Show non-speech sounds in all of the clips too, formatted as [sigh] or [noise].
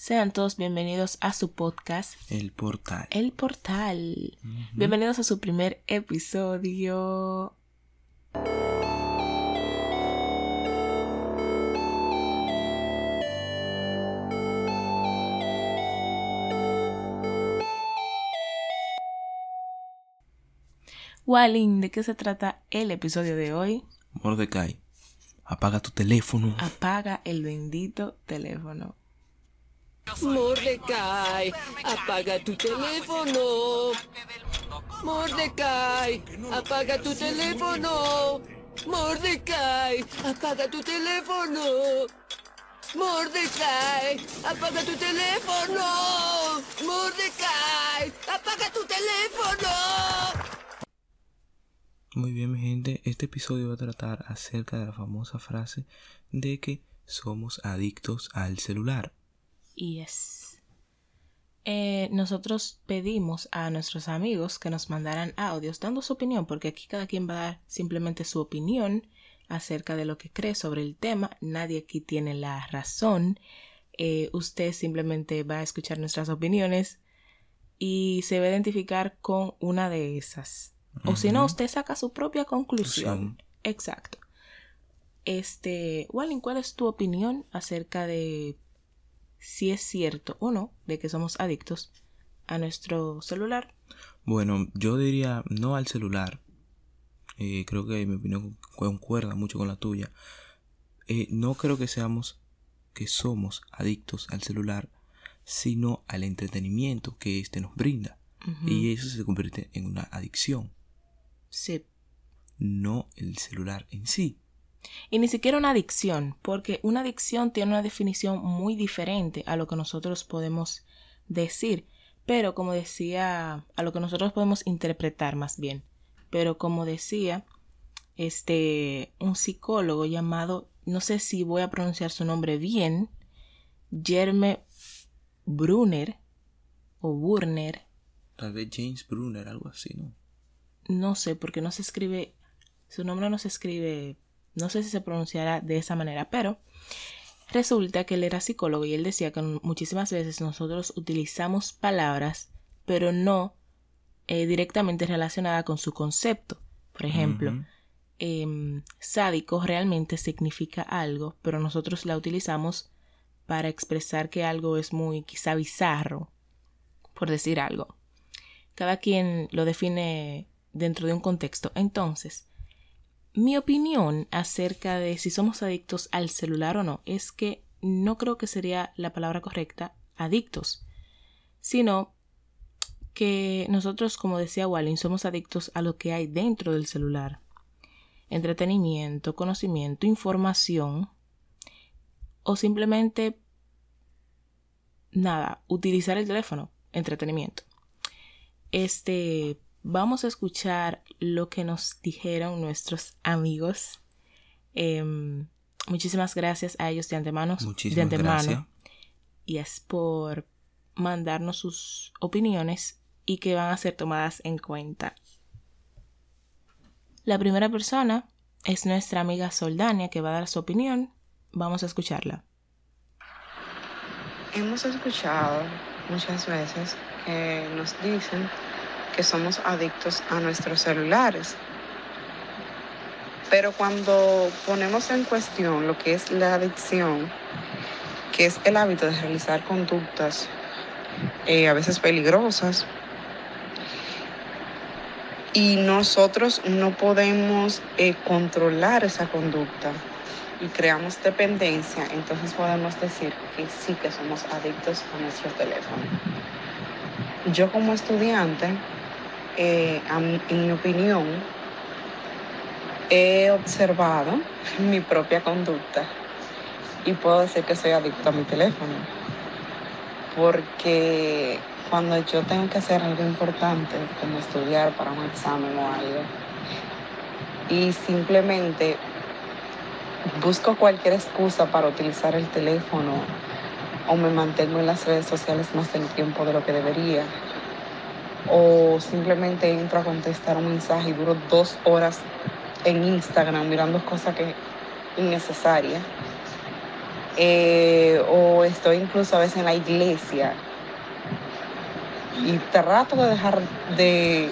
Sean todos bienvenidos a su podcast El Portal. El Portal. Bienvenidos a su primer episodio. Walin, ¿de qué se trata el episodio de hoy? Mordecai, apaga tu teléfono. Apaga el bendito teléfono. Mordecai, apaga tu teléfono. Mordecai, apaga tu teléfono. Mordecai, apaga tu teléfono. Mordecai, apaga tu teléfono. Mordecai, apaga tu teléfono. Muy bien, mi gente, este episodio va a tratar acerca de la famosa frase de que somos adictos al celular. Yes. Eh, nosotros pedimos a nuestros amigos que nos mandaran audios dando su opinión, porque aquí cada quien va a dar simplemente su opinión acerca de lo que cree sobre el tema. Nadie aquí tiene la razón. Eh, usted simplemente va a escuchar nuestras opiniones y se va a identificar con una de esas. O si no, usted saca su propia conclusión. Exacto. Este, Walin, ¿cuál es tu opinión acerca de si es cierto o no de que somos adictos a nuestro celular? Bueno, yo diría no al celular. Eh, creo que mi opinión concuerda mucho con la tuya. Eh, no creo que seamos, que somos adictos al celular, sino al entretenimiento que éste nos brinda. Y eso se convierte en una adicción. Sí. No el celular en sí. Y ni siquiera una adicción, porque una adicción tiene una definición muy diferente a lo que nosotros podemos decir, pero como decía, a lo que nosotros podemos interpretar más bien. Pero como decía, este, un psicólogo llamado, no sé si voy a pronunciar su nombre bien, Jerme Brunner o Burner. Tal vez James Brunner, algo así, ¿no? No sé, porque no se escribe, su nombre no se escribe no sé si se pronunciará de esa manera, pero resulta que él era psicólogo y él decía que muchísimas veces nosotros utilizamos palabras, pero no eh, directamente relacionadas con su concepto. Por ejemplo, em, sádico realmente significa algo, pero nosotros la utilizamos para expresar que algo es muy quizá bizarro, por decir algo. Cada quien lo define dentro de un contexto. Entonces, mi opinión acerca de si somos adictos al celular o no es que no creo que sería la palabra correcta adictos, sino que nosotros, como decía Walling, somos adictos a lo que hay dentro del celular. Entretenimiento, conocimiento, información o simplemente nada, utilizar el teléfono, entretenimiento. Este, vamos a escuchar lo que nos dijeron nuestros amigos. Em, muchísimas gracias a ellos de antemano. Muchísimas de antemano. gracias. Y es por mandarnos sus opiniones y que van a ser tomadas en cuenta. La primera persona es nuestra amiga Soldania que va a dar su opinión. Vamos a escucharla. Hemos escuchado muchas veces que nos dicen que somos adictos a nuestros celulares. Pero cuando ponemos en cuestión lo que es la adicción, que es el hábito de realizar conductas eh, a veces peligrosas, y nosotros no podemos eh, controlar esa conducta y creamos dependencia, entonces podemos decir que sí que somos adictos a nuestro teléfono. Yo como estudiante eh, en mi opinión, he observado [laughs] mi propia conducta y puedo decir que soy adicto a mi teléfono. Porque cuando yo tengo que hacer algo importante, como estudiar para un examen o algo, y simplemente busco cualquier excusa para utilizar el teléfono o me mantengo en las redes sociales más del tiempo de lo que debería, o simplemente entro a contestar un mensaje y duro dos horas en Instagram mirando cosas que innecesarias. eh, o estoy incluso a veces en la iglesia y trato de dejar de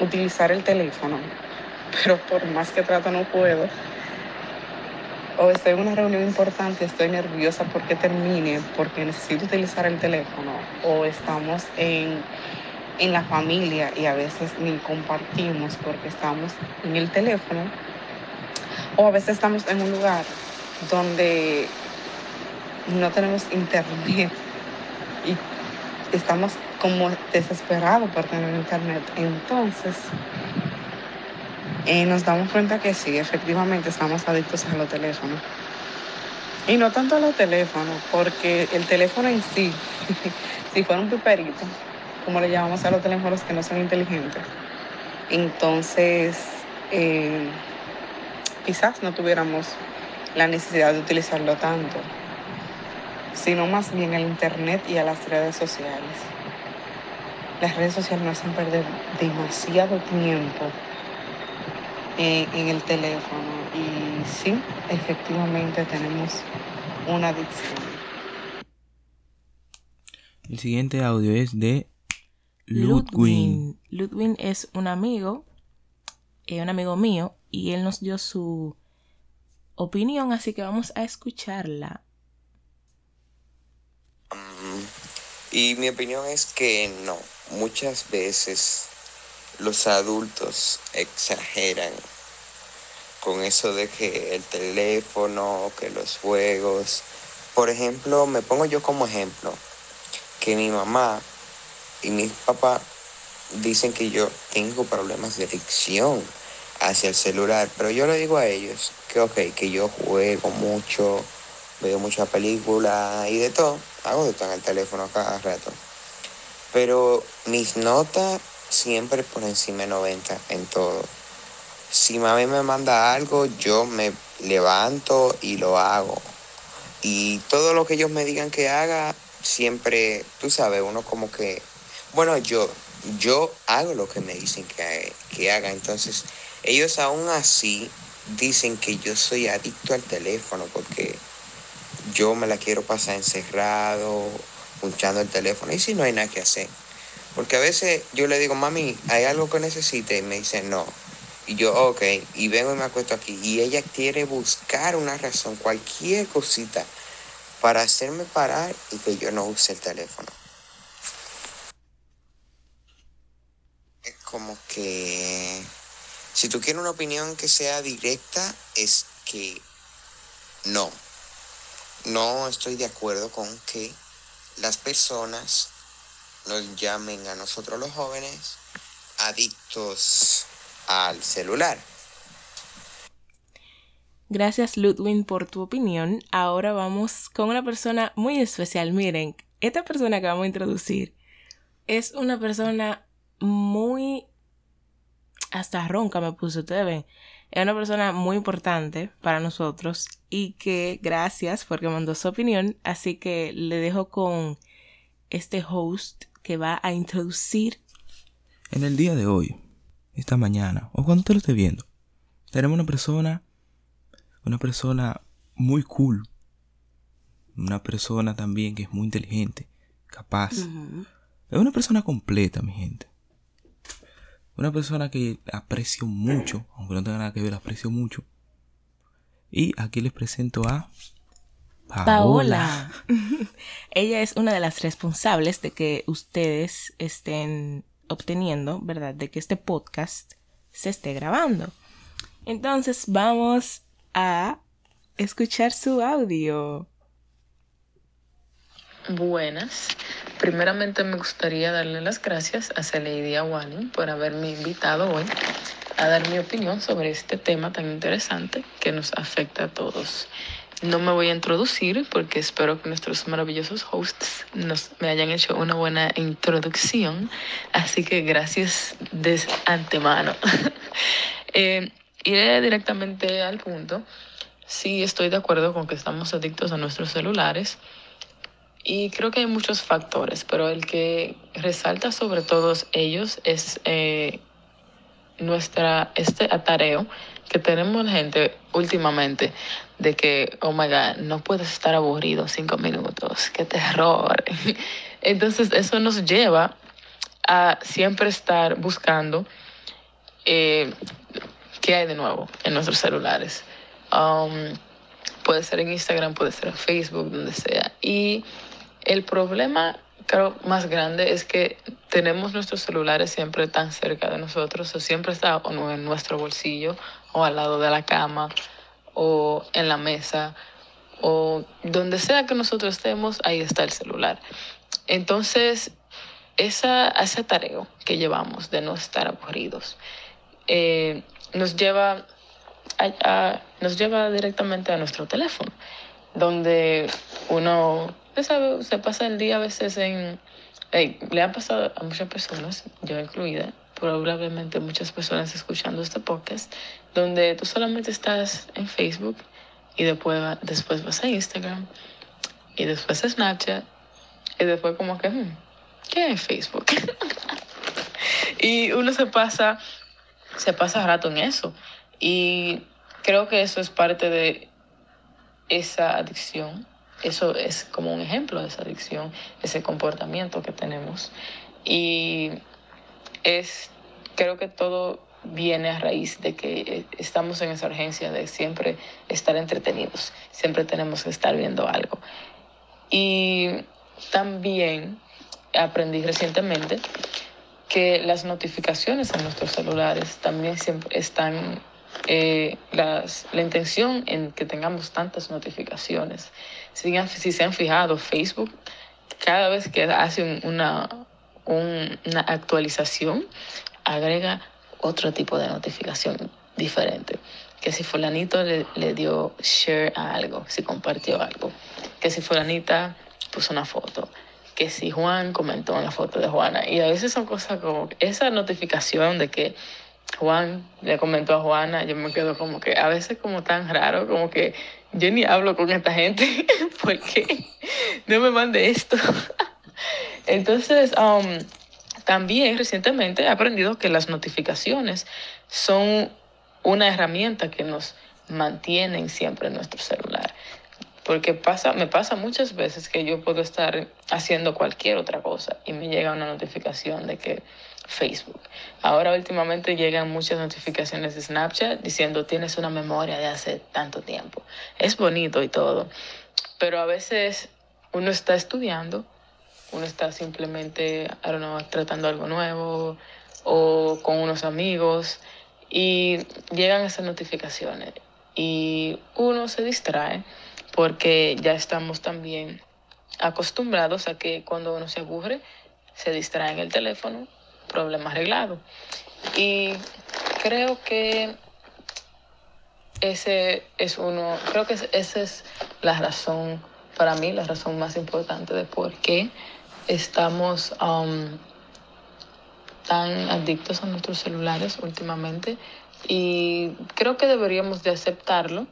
utilizar el teléfono, pero por más que trato no puedo. O estoy en una reunión importante, estoy nerviosa porque termine, porque necesito utilizar el teléfono. O estamos en, en la familia y a veces ni compartimos porque estamos en el teléfono. O a veces estamos en un lugar donde no tenemos internet [laughs] y estamos como desesperados por tener internet. Entonces, eh, nos damos cuenta que sí, efectivamente estamos adictos a los teléfonos. Y no tanto a los teléfonos, porque el teléfono en sí, [laughs] si fuera un piperito, como le llamamos a los teléfonos que no son inteligentes, entonces eh, quizás no tuviéramos la necesidad de utilizarlo tanto, sino más bien el Internet y a las redes sociales. Las redes sociales nos hacen perder demasiado tiempo en, en el teléfono y sí, efectivamente tenemos una adicción. El siguiente audio es de Ludwin. Ludwin. Ludwin es un amigo, eh, un amigo mío, y él nos dio su opinión, así que vamos a escucharla. Y mi opinión es que no, muchas veces los adultos exageran con eso de que el teléfono, que los juegos. Por ejemplo, me pongo yo como ejemplo, que mi mamá y mi papá dicen que yo tengo problemas de adicción hacia el celular, pero yo le digo a ellos que ok, que yo juego mucho, veo mucha película y de todo, hago de todo en el teléfono cada rato. Pero mis notas siempre por encima de 90 en todo. Si mami me manda algo, yo me levanto y lo hago. Y todo lo que ellos me digan que haga, siempre, tú sabes, uno como que, bueno, yo, yo hago lo que me dicen que, que haga. Entonces, ellos aún así dicen que yo soy adicto al teléfono porque yo me la quiero pasar encerrado, punchando el teléfono. Y si no hay nada que hacer. Porque a veces yo le digo, mami, ¿hay algo que necesite? Y me dice, no. Y yo, ok, y vengo y me acuesto aquí. Y ella quiere buscar una razón, cualquier cosita, para hacerme parar y que yo no use el teléfono. Como que, si tú quieres una opinión que sea directa, es que no. No estoy de acuerdo con que las personas nos llamen a nosotros los jóvenes adictos al celular. Gracias Ludwin por tu opinión. Ahora vamos con una persona muy especial. Miren, esta persona que vamos a introducir es una persona muy... Hasta ronca me puso, ustedes ven. Es una persona muy importante para nosotros y que gracias porque mandó su opinión. Así que le dejo con este host que va a introducir En el día de hoy, esta mañana, o cuando usted lo esté viendo, tenemos una persona, una persona muy cool, una persona también que es muy inteligente, capaz. Es una persona completa, mi gente. Una persona que aprecio mucho, aunque no tenga nada que ver, aprecio mucho. Y aquí les presento a Paola. [laughs] Ella es una de las responsables de que ustedes estén obteniendo, ¿verdad? De que este podcast se esté grabando. Entonces vamos a escuchar su audio. Buenas. Primeramente me gustaría darle las gracias a Lady Awani por haberme invitado hoy a dar mi opinión sobre este tema tan interesante que nos afecta a todos. No me voy a introducir porque espero que nuestros maravillosos hosts nos, me hayan hecho una buena introducción. Así que gracias de antemano. [laughs] Eh, iré directamente al punto. Sí, estoy de acuerdo con que estamos adictos a nuestros celulares. Y creo que hay muchos factores, pero el que resalta sobre todos ellos es eh, nuestra, este atareo que tenemos gente últimamente de que, oh my God, no puedes estar aburrido cinco minutos, qué terror. [laughs] Entonces eso nos lleva a siempre estar buscando eh, qué hay de nuevo en nuestros celulares. Um, puede ser en Instagram, puede ser en Facebook, donde sea. Y el problema, creo, más grande es que tenemos nuestros celulares siempre tan cerca de nosotros, o siempre está o en nuestro bolsillo, o al lado de la cama, o en la mesa, o donde sea que nosotros estemos, ahí está el celular. Entonces, esa, ese tarea que llevamos de no estar aburridos eh, nos lleva nos lleva directamente a nuestro teléfono, donde uno usted sabe, se pasa el día a veces en... eh, le ha pasado a muchas personas, yo incluida, probablemente muchas personas escuchando este podcast, donde tú solamente estás en Facebook y después, después vas a Instagram y después a Snapchat y después como que, hmm, ¿qué es Facebook? [laughs] y uno se pasa, se pasa rato en eso. Y creo que eso es parte de esa adicción. Eso es como un ejemplo de esa adicción, ese comportamiento que tenemos. Y es, creo que todo viene a raíz de que eh, estamos en esa urgencia de siempre estar entretenidos, siempre tenemos que estar viendo algo. Y también aprendí recientemente que las notificaciones en nuestros celulares también siempre están, eh, la intención en que tengamos tantas notificaciones. Si, si se han fijado, Facebook, cada vez que hace un- una, un- una actualización, agrega otro tipo de notificación diferente. Que si fulanito le, le dio share a algo, si compartió algo. Que si fulanita puso una foto. Que si Juan comentó en la foto de Juana. Y a veces son cosas como esa notificación de que Juan le comentó a Juana, yo me quedo como que a veces como tan raro, como que yo ni hablo con esta gente [laughs] porque no me mande esto. [laughs] Entonces, um, también recientemente he aprendido que las notificaciones son una herramienta que nos mantienen siempre en nuestro celular. Porque pasa, me pasa muchas veces que yo puedo estar haciendo cualquier otra cosa y me llega una notificación de que Facebook. Ahora últimamente llegan muchas notificaciones de Snapchat diciendo tienes una memoria de hace tanto tiempo. Es bonito y todo, pero a veces uno está estudiando, uno está simplemente, I don't know, tratando algo nuevo o con unos amigos y llegan esas notificaciones y uno se distrae porque ya estamos también acostumbrados a que cuando uno se aburre se distrae en el teléfono, problema arreglado. Y creo que ese es uno, creo que esa es la razón, para mí, la razón más importante de por qué estamos um, tan adictos a nuestros celulares últimamente. Y creo que deberíamos de aceptarlo,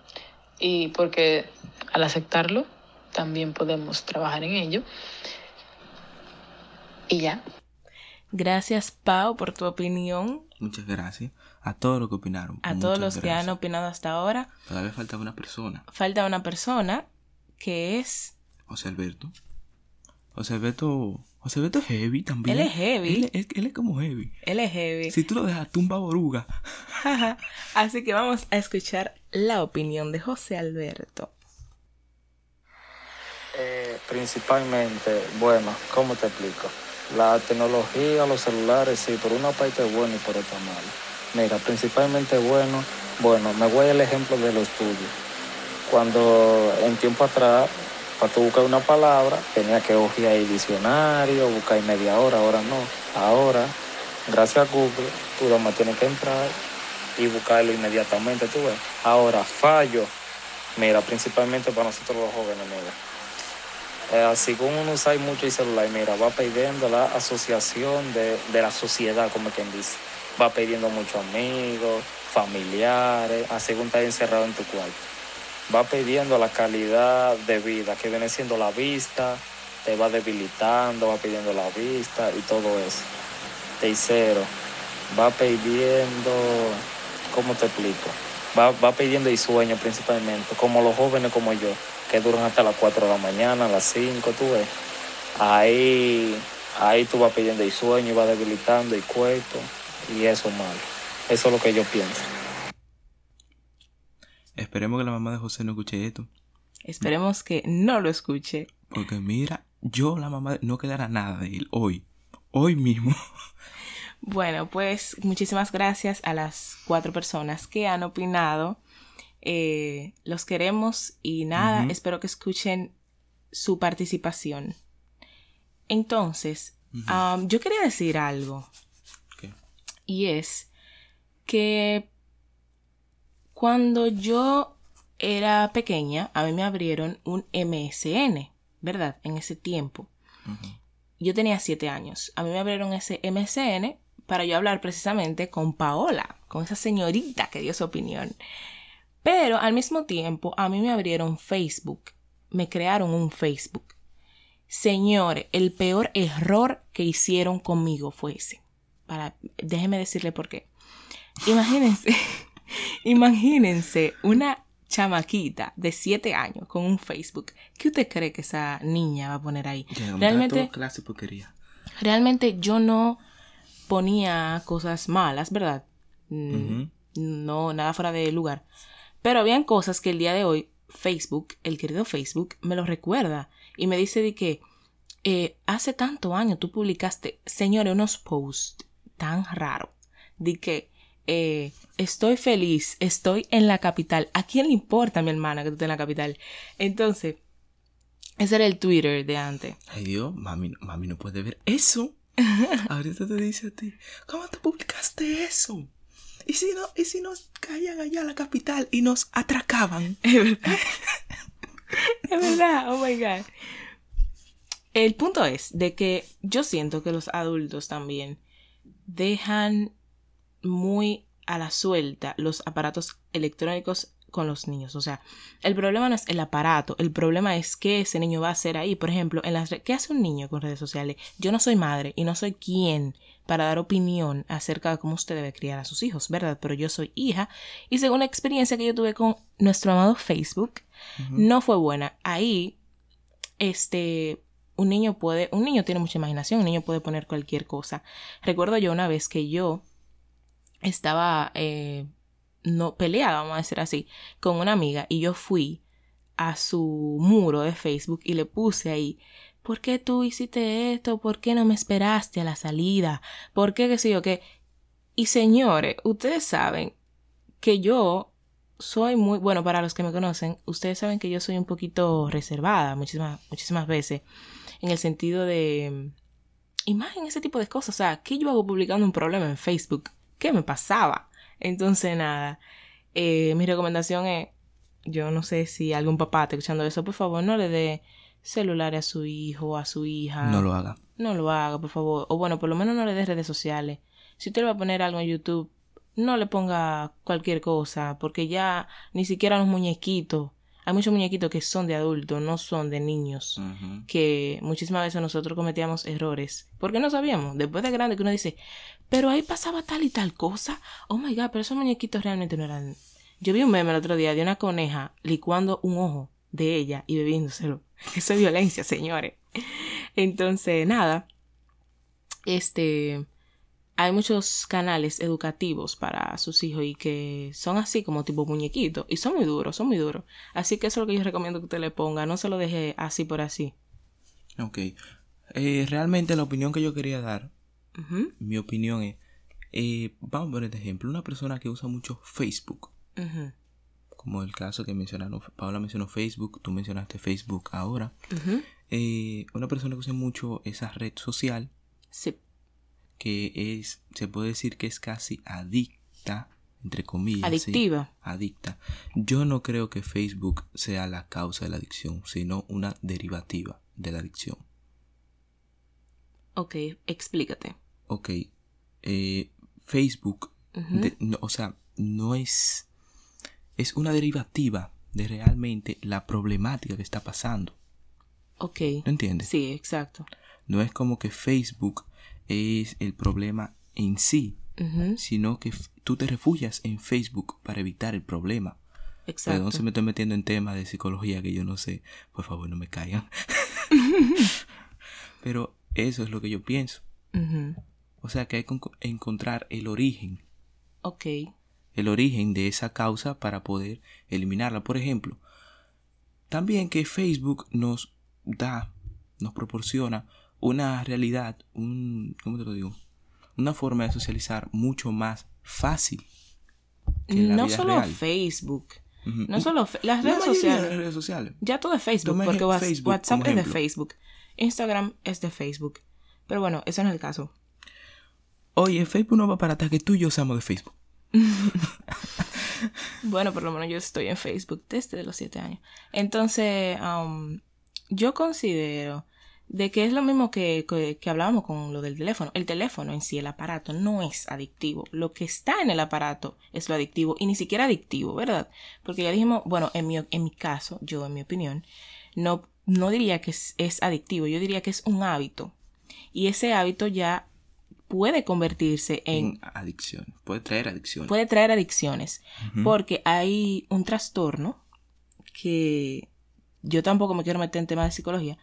y porque al aceptarlo también podemos trabajar en ello. Y ya. Gracias, Pau, por tu opinión. Muchas gracias a todos los que opinaron. A Muchas todos los que han opinado hasta ahora. Todavía falta una persona, Falta una persona que es. José Alberto. José Alberto. José Alberto es heavy también. Él es heavy. Él, él- él es como heavy. Él es heavy. Si tú lo dejas, tumba boruga. [laughs] Así que vamos a escuchar la opinión de José Alberto. Eh, principalmente, bueno, ¿cómo te explico? La tecnología, los celulares, sí, por una parte es bueno y por otra malo. Mira, principalmente bueno, bueno, me voy al ejemplo de los tuyos. Cuando en tiempo atrás, para tú buscar una palabra, tenía que hojear el diccionario, buscar media hora, ahora no. Ahora, gracias a Google, tú nada más tienes que entrar y buscarlo inmediatamente, tú ves. Ahora, fallo, mira, principalmente para nosotros los jóvenes, mira. Eh, así como uno usa mucho el celular, mira, va pidiendo la asociación de, de la sociedad, como quien dice. Va pidiendo muchos amigos, familiares, así como estás encerrado en tu cuarto. Va pidiendo la calidad de vida, que viene siendo la vista, te va debilitando, va pidiendo la vista y todo eso. Tercero, va pidiendo, ¿cómo te explico? Va, va pidiendo el sueño principalmente, como los jóvenes como yo, que duran hasta las 4 de la mañana, a las 5, tú ves. Ahí, ahí tú vas pidiendo el sueño y vas debilitando el cuerpo y eso es malo. Eso es lo que yo pienso. Esperemos que la mamá de José no escuche esto. Esperemos que no lo escuche. Porque mira, yo, la mamá, no quedará nada de él hoy. Hoy mismo. [laughs] Bueno, pues muchísimas gracias a las cuatro personas que han opinado. Eh, los queremos y nada, espero que escuchen su participación. Entonces, am, yo quería decir algo y es que cuando yo era pequeña, a mí me abrieron un MSN, ¿verdad? En ese tiempo. Yo tenía siete años. A mí me abrieron ese MSN para yo hablar precisamente con Paola, con esa señorita que dio su opinión. Pero al mismo tiempo, a mí me abrieron Facebook. Me crearon un Facebook. Señores, el peor error que hicieron conmigo fue ese. Para, déjeme decirle por qué. Imagínense, [laughs] imagínense una chamaquita de 7 años con un Facebook. ¿Qué usted cree que esa niña va a poner ahí? Realmente yo no ponía cosas malas, ¿verdad? Mm. No, nada fuera de lugar. Pero habían cosas que el día de hoy Facebook, el querido Facebook, me lo recuerda y me dice de que eh, hace tanto año tú publicaste, señores, unos posts tan raros de que eh, estoy feliz, estoy en la capital. ¿A quién le importa, mi hermana, que tú estés en la capital? Entonces, ese era el Twitter de antes. Ay Dios, mami, mami no puede ver eso. [laughs] Ahorita te dice a ti, ¿cómo tú publicaste eso? ¿Y si, no, ¿Y si nos caían allá a la capital y nos atracaban? [laughs] Es verdad. es verdad, oh my god. El punto es de que yo siento que los adultos también dejan muy a la suelta los aparatos electrónicos con los niños. O sea, el problema no es el aparato, el problema es qué ese niño va a hacer ahí. Por ejemplo, en las ¿qué hace un niño con redes sociales? Yo no soy madre y no soy quien para dar opinión acerca de cómo usted debe criar a sus hijos, ¿verdad? Pero yo soy hija y según la experiencia que yo tuve con nuestro amado Facebook, no fue buena. Ahí, este, un niño puede, un niño tiene mucha imaginación, un niño puede poner cualquier cosa. Recuerdo yo una vez que yo estaba, eh, no peleada, vamos a decir así, con una amiga y yo fui a su muro de Facebook y le puse ahí, ¿por qué tú hiciste esto? ¿Por qué no me esperaste a la salida? ¿Por qué qué sé yo qué? Y señores, ustedes saben que yo soy muy, bueno, para los que me conocen, ustedes saben que yo soy un poquito reservada muchísimas, muchísimas veces, en el sentido de, y más en ese tipo de cosas, o sea, ¿qué yo hago publicando un problema en Facebook? ¿Qué me pasaba? Entonces, nada, eh, mi recomendación es, yo no sé si algún papá está escuchando eso, por favor, no le dé celular a su hijo o a su hija. No lo haga. No lo haga, por favor. O bueno, por lo menos no le dé redes sociales. Si usted le va a poner algo en YouTube, no le ponga cualquier cosa, porque ya ni siquiera los muñequitos. Hay muchos muñequitos que son de adultos, no son de niños. Que muchísimas veces nosotros cometíamos errores. Porque no sabíamos. Después de grande que uno dice, pero ahí pasaba tal y tal cosa. Oh my god, pero esos muñequitos realmente no eran. Yo vi un meme el otro día de una coneja licuando un ojo de ella y bebiéndoselo. [laughs] Eso es violencia, señores. Entonces, nada. Este. Hay muchos canales educativos para sus hijos y que son así como tipo muñequitos. Y son muy duros, son muy duros. Así que eso es lo que yo recomiendo que usted le ponga. No se lo deje así por así. Ok. Eh, realmente la opinión que yo quería dar, mi opinión es, eh, vamos a poner de ejemplo, una persona que usa mucho Facebook, como el caso que mencionaron, Paula mencionó Facebook, tú mencionaste Facebook ahora. Eh, una persona que usa mucho esa red social, Sí. Que es, se puede decir que es casi adicta, entre comillas. sí, Adictiva. adicta. Yo no creo que Facebook sea la causa de la adicción, sino una derivativa de la adicción. Ok, explícate. Ok, eh, Facebook, de- no, o sea, no es, es una derivativa de realmente la problemática que está pasando. Ok. ¿No entiendes? Sí, exacto. No es como que Facebook es el problema en sí, sino que tú te refugias en Facebook para evitar el problema. Exacto. Perdón si me estoy metiendo en temas de psicología que yo no sé. Por favor, no me caigan. [laughs] Pero eso es lo que yo pienso. O sea que hay que enco- encontrar el origen, Ok. el origen de esa causa para poder eliminarla. Por ejemplo, también que Facebook nos da, nos proporciona una realidad, un, ¿cómo te lo digo? Una forma de socializar mucho más fácil que en la No vida solo real. Facebook. No solo las La redes sociales. las redes sociales. Ya todo es Facebook, Toma porque Facebook WhatsApp es de. Facebook. Instagram es de Facebook. Pero bueno, eso no es el caso. Oye, Facebook no va para atrás, que tú y yo seamos de Facebook. [laughs] Bueno, por lo menos yo estoy en Facebook desde los 7 años. Entonces, um, yo considero de que es lo mismo que, que, que hablábamos con lo del teléfono. El teléfono en sí, el aparato, no es adictivo. Lo que está en el aparato es lo adictivo y ni siquiera adictivo, ¿verdad? Porque ya dijimos, bueno, en mi, en mi caso, yo en mi opinión, no, no diría que es, es adictivo, yo diría que es un hábito. Y ese hábito ya puede convertirse en En adicción. Puede traer adicción. puede traer adicciones porque hay un trastorno que yo tampoco me quiero meter en temas de psicología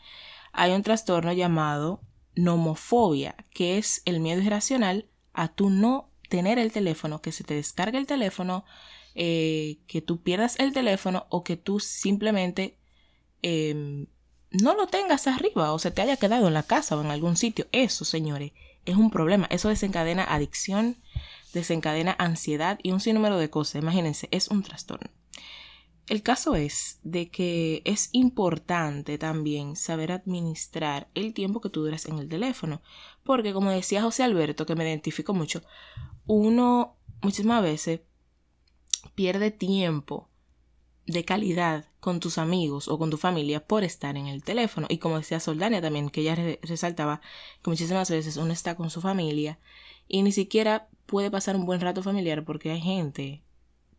hay un trastorno llamado nomofobia que es el miedo irracional a tú no tener el teléfono que se te descargue el teléfono eh, que tú pierdas el teléfono o que tú simplemente eh, no lo tengas arriba o se te haya quedado en la casa o en algún sitio eso señores es un problema eso desencadena adicción desencadena ansiedad y un sinnúmero de cosas. Imagínense, es un trastorno. El caso es de que es importante también saber administrar el tiempo que tú duras en el teléfono, porque como decía José Alberto, que me identifico mucho, uno muchísimas veces pierde tiempo de calidad con tus amigos o con tu familia por estar en el teléfono. Y como decía Soldania también, que ella re- resaltaba que muchísimas veces uno está con su familia y ni siquiera puede pasar un buen rato familiar porque hay gente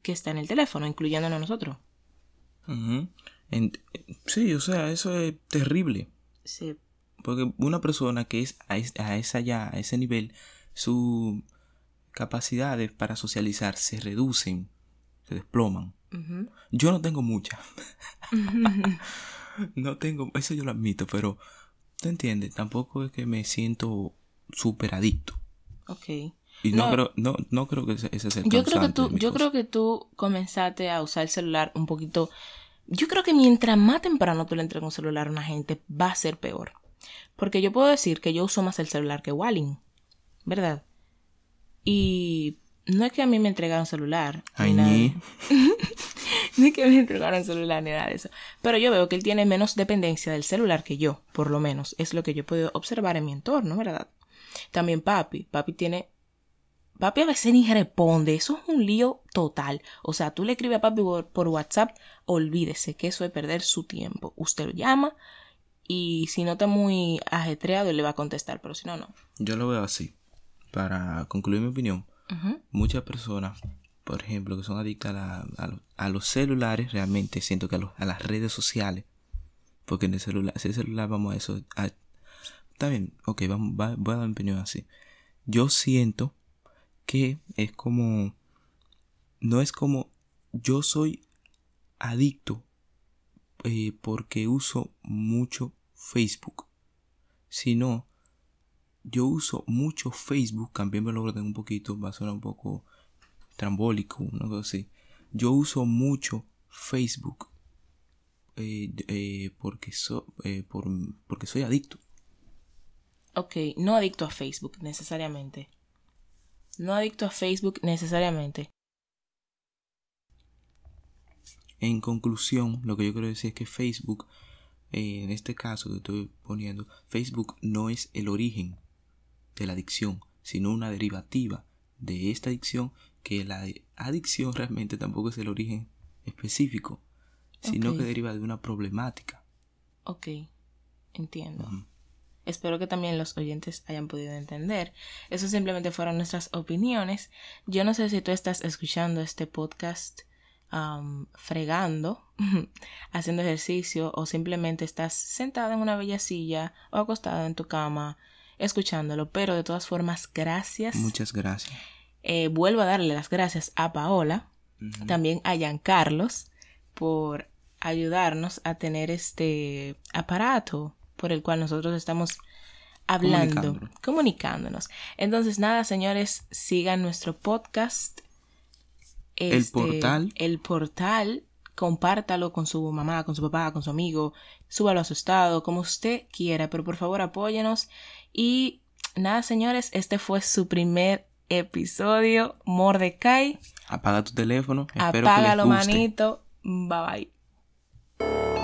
que está en el teléfono, incluyéndonos a En- sí, o sea, eso es terrible. Sí. Porque una persona que es a, a esa ya, a ese nivel, sus capacidades para socializar se reducen, se desploman. Yo no tengo muchas. [laughs] [laughs] no tengo, eso yo lo admito, pero ¿te entiendes? Tampoco es que me siento súper adicto. ok. Y no, No. creo, no, no creo que ese, ese sea el Yo creo que tú, yo creo que tú comenzaste a usar el celular un poquito. Yo creo que mientras más temprano tú le entregas un celular a una gente, va a ser peor. Porque yo puedo decir que yo uso más el celular que Walling, ¿verdad? Y no es que a mí me entregaron celular. Ay, ni nada. [laughs] no es que me entregaron celular ni nada de eso. Pero yo veo que él tiene menos dependencia del celular que yo, por lo menos. Es lo que yo he podido observar en mi entorno, ¿verdad? También papi. Papi tiene Papi a veces ni responde, eso es un lío total. O sea, tú le escribes a papi por, WhatsApp, olvídese que eso es perder su tiempo. Usted lo llama y si no está muy ajetreado, él le va a contestar, pero si no, no. Yo lo veo así. Para concluir mi opinión, muchas personas, por ejemplo, que son adictas a, la- a lo- a los celulares, realmente siento que a, los- a las redes sociales, porque en el celular, si el celular vamos a eso, a- está bien, ok, vamos, va- voy a dar mi opinión así. Yo siento que es como, no es como, yo soy adicto eh, porque uso mucho Facebook, sino yo uso mucho Facebook, cambiémoslo orden un poquito, va a sonar un poco trambólico, una cosa así. Yo uso mucho Facebook eh, eh, porque, so- por- porque soy adicto. Ok, no adicto a Facebook necesariamente. No adicto a Facebook necesariamente. En conclusión, lo que yo quiero decir es que Facebook, eh, en este caso que estoy poniendo, Facebook no es el origen de la adicción, sino una derivativa de esta adicción, que la adicción realmente tampoco es el origen específico, sino que deriva de una problemática. Ok, entiendo. Espero que también los oyentes hayan podido entender. Eso simplemente fueron nuestras opiniones. Yo no sé si tú estás escuchando este podcast fregando, [laughs] haciendo ejercicio o simplemente estás sentada en una bella silla o acostada en tu cama escuchándolo. Pero de todas formas, gracias. Muchas gracias. Eh, vuelvo a darle las gracias a Paola, también a Giancarlos, por ayudarnos a tener este aparato por el cual nosotros estamos hablando, Comunicándonos. comunicándonos. Entonces, nada, señores, sigan nuestro podcast. El Este, portal. El portal. Compártalo con su mamá, con su papá, con su amigo. Súbalo a su estado, como usted quiera. Pero por favor, apóyenos. Y nada, señores, este fue su primer episodio. Mordecai. Apaga tu teléfono. Espero que les Apágalo, guste. manito. Bye bye.